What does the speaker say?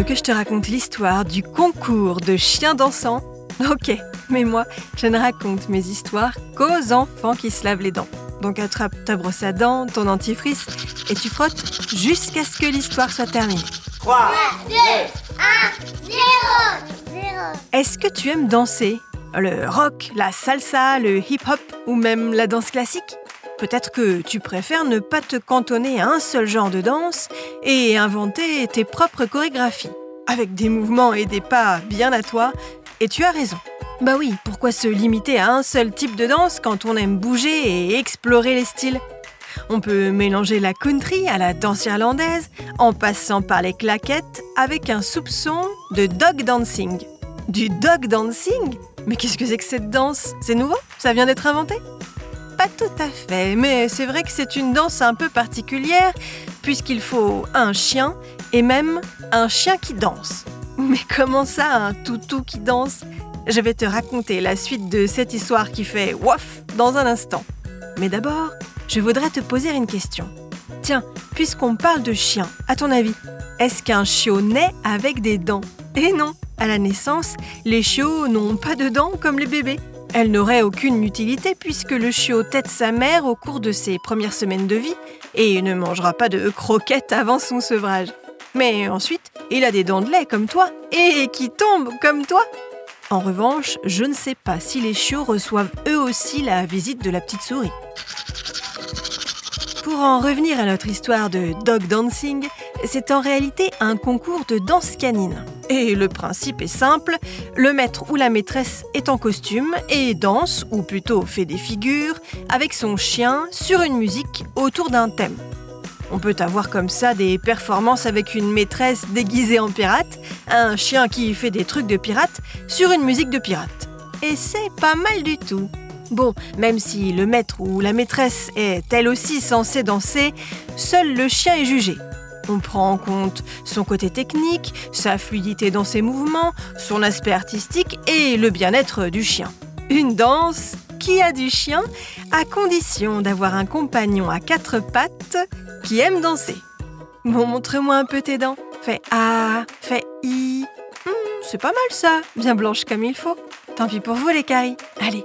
veux que je te raconte l'histoire du concours de chiens dansants Ok, mais moi, je ne raconte mes histoires qu'aux enfants qui se lavent les dents. Donc attrape ta brosse à dents, ton dentifrice, et tu frottes jusqu'à ce que l'histoire soit terminée. 3, 2, 1, 0, 0. Est-ce que tu aimes danser? Le rock, la salsa, le hip-hop ou même la danse classique? Peut-être que tu préfères ne pas te cantonner à un seul genre de danse et inventer tes propres chorégraphies, avec des mouvements et des pas bien à toi, et tu as raison. Bah oui, pourquoi se limiter à un seul type de danse quand on aime bouger et explorer les styles? On peut mélanger la country à la danse irlandaise, en passant par les claquettes, avec un soupçon de dog dancing. Du dog dancing? Mais qu'est-ce que c'est que cette danse? C'est nouveau? Ça vient d'être inventé? Pas tout à fait, mais c'est vrai que c'est une danse un peu particulière, puisqu'il faut un chien et même un chien qui danse. Mais comment ça, un toutou qui danse? Je vais te raconter la suite de cette histoire qui fait waf dans un instant. Mais d'abord, je voudrais te poser une question. Tiens, puisqu'on parle de chien, à ton avis, est-ce qu'un chiot naît avec des dents? Eh non, à la naissance, les chiots n'ont pas de dents comme les bébés. Elles n'auraient aucune utilité puisque le chiot tête sa mère au cours de ses premières semaines de vie et ne mangera pas de croquettes avant son sevrage. Mais ensuite, il a des dents de lait comme toi et qui tombent comme toi. En revanche, je ne sais pas si les chiots reçoivent eux aussi la visite de la petite souris. Pour en revenir à notre histoire de dog dancing, c'est en réalité un concours de danse canine. Et le principe est simple, le maître ou la maîtresse est en costume et danse, ou plutôt fait des figures, avec son chien sur une musique autour d'un thème. On peut avoir comme ça des performances avec une maîtresse déguisée en pirate, un chien qui fait des trucs de pirate sur une musique de pirate. Et c'est pas mal du tout. Bon, même si le maître ou la maîtresse est elle aussi censée danser, seul le chien est jugé. On prend en compte son côté technique, sa fluidité dans ses mouvements, son aspect artistique et le bien-être du chien. Une danse qui a du chien à condition d'avoir un compagnon à quatre pattes qui aime danser. Bon, montre-moi un peu tes dents. Fais A, fais I. Hmm, c'est pas mal ça, bien blanche comme il faut. Tant pis pour vous les caries. Allez,